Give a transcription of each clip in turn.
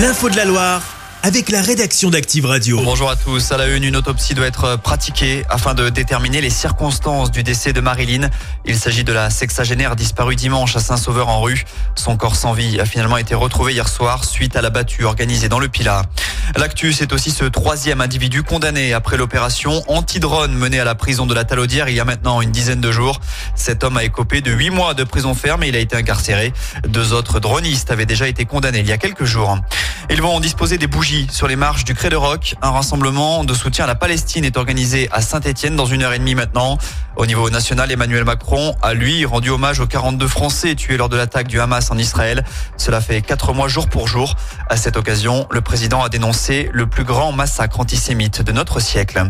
L'info de la Loire avec la rédaction d'Active Radio. Bonjour à tous. À la une, une autopsie doit être pratiquée afin de déterminer les circonstances du décès de Marilyn. Il s'agit de la sexagénaire disparue dimanche à Saint-Sauveur-en-Rue. Son corps sans vie a finalement été retrouvé hier soir suite à la battue organisée dans le Pilat. L'actu, c'est aussi ce troisième individu condamné après l'opération anti-drone menée à la prison de la Talaudière il y a maintenant une dizaine de jours. Cet homme a écopé de huit mois de prison ferme et il a été incarcéré. Deux autres dronistes avaient déjà été condamnés il y a quelques jours. Ils vont disposer des bougies sur les marches du Cré de Roc. Un rassemblement de soutien à la Palestine est organisé à Saint-Etienne dans une heure et demie maintenant. Au niveau national, Emmanuel Macron a lui rendu hommage aux 42 Français tués lors de l'attaque du Hamas en Israël. Cela fait quatre mois jour pour jour. À cette occasion, le président a dénoncé le plus grand massacre antisémite de notre siècle.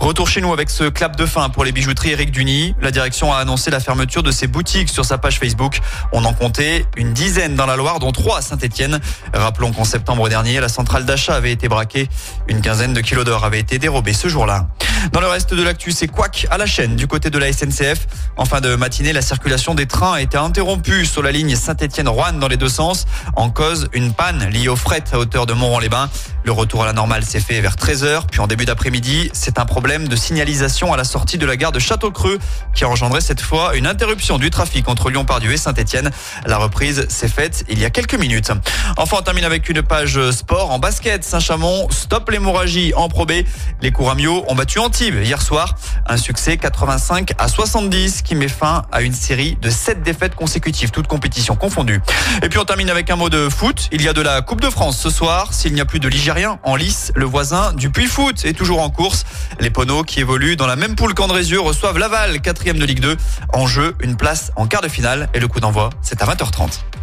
Retour chez nous avec ce clap de fin pour les bijouteries Eric Duny. La direction a annoncé la fermeture de ses boutiques sur sa page Facebook. On en comptait une dizaine dans la Loire, dont trois à Saint-Etienne. Rappelons qu'en septembre dernier, la centrale d'achat avait été braquée. Une quinzaine de kilos d'or avait été dérobée ce jour-là. Dans le reste de l'actu, c'est quack à la chaîne du côté de la SNCF. En fin de matinée, la circulation des trains a été interrompue sur la ligne Saint-Étienne-Roanne dans les deux sens. En cause, une panne liée au fret à hauteur de Montron-les-Bains. Le retour à la normale s'est fait vers 13h. Puis en début d'après-midi, c'est un problème de signalisation à la sortie de la gare de Château-Creux qui a engendré cette fois une interruption du trafic entre Lyon-Pardieu et Saint-Étienne. La reprise s'est faite il y a quelques minutes. Enfin, on termine avec une page sport en basket. Saint-Chamond, stop l'hémorragie en probé. Les Couramio ont battu Hier soir. Un succès 85 à 70 qui met fin à une série de 7 défaites consécutives, toutes compétitions confondues. Et puis on termine avec un mot de foot. Il y a de la Coupe de France ce soir. S'il n'y a plus de Ligérien en lice, le voisin du Puy Foot est toujours en course. Les Poneaux qui évoluent dans la même poule qu'Andrézieux reçoivent Laval, quatrième de Ligue 2. En jeu, une place en quart de finale et le coup d'envoi, c'est à 20h30.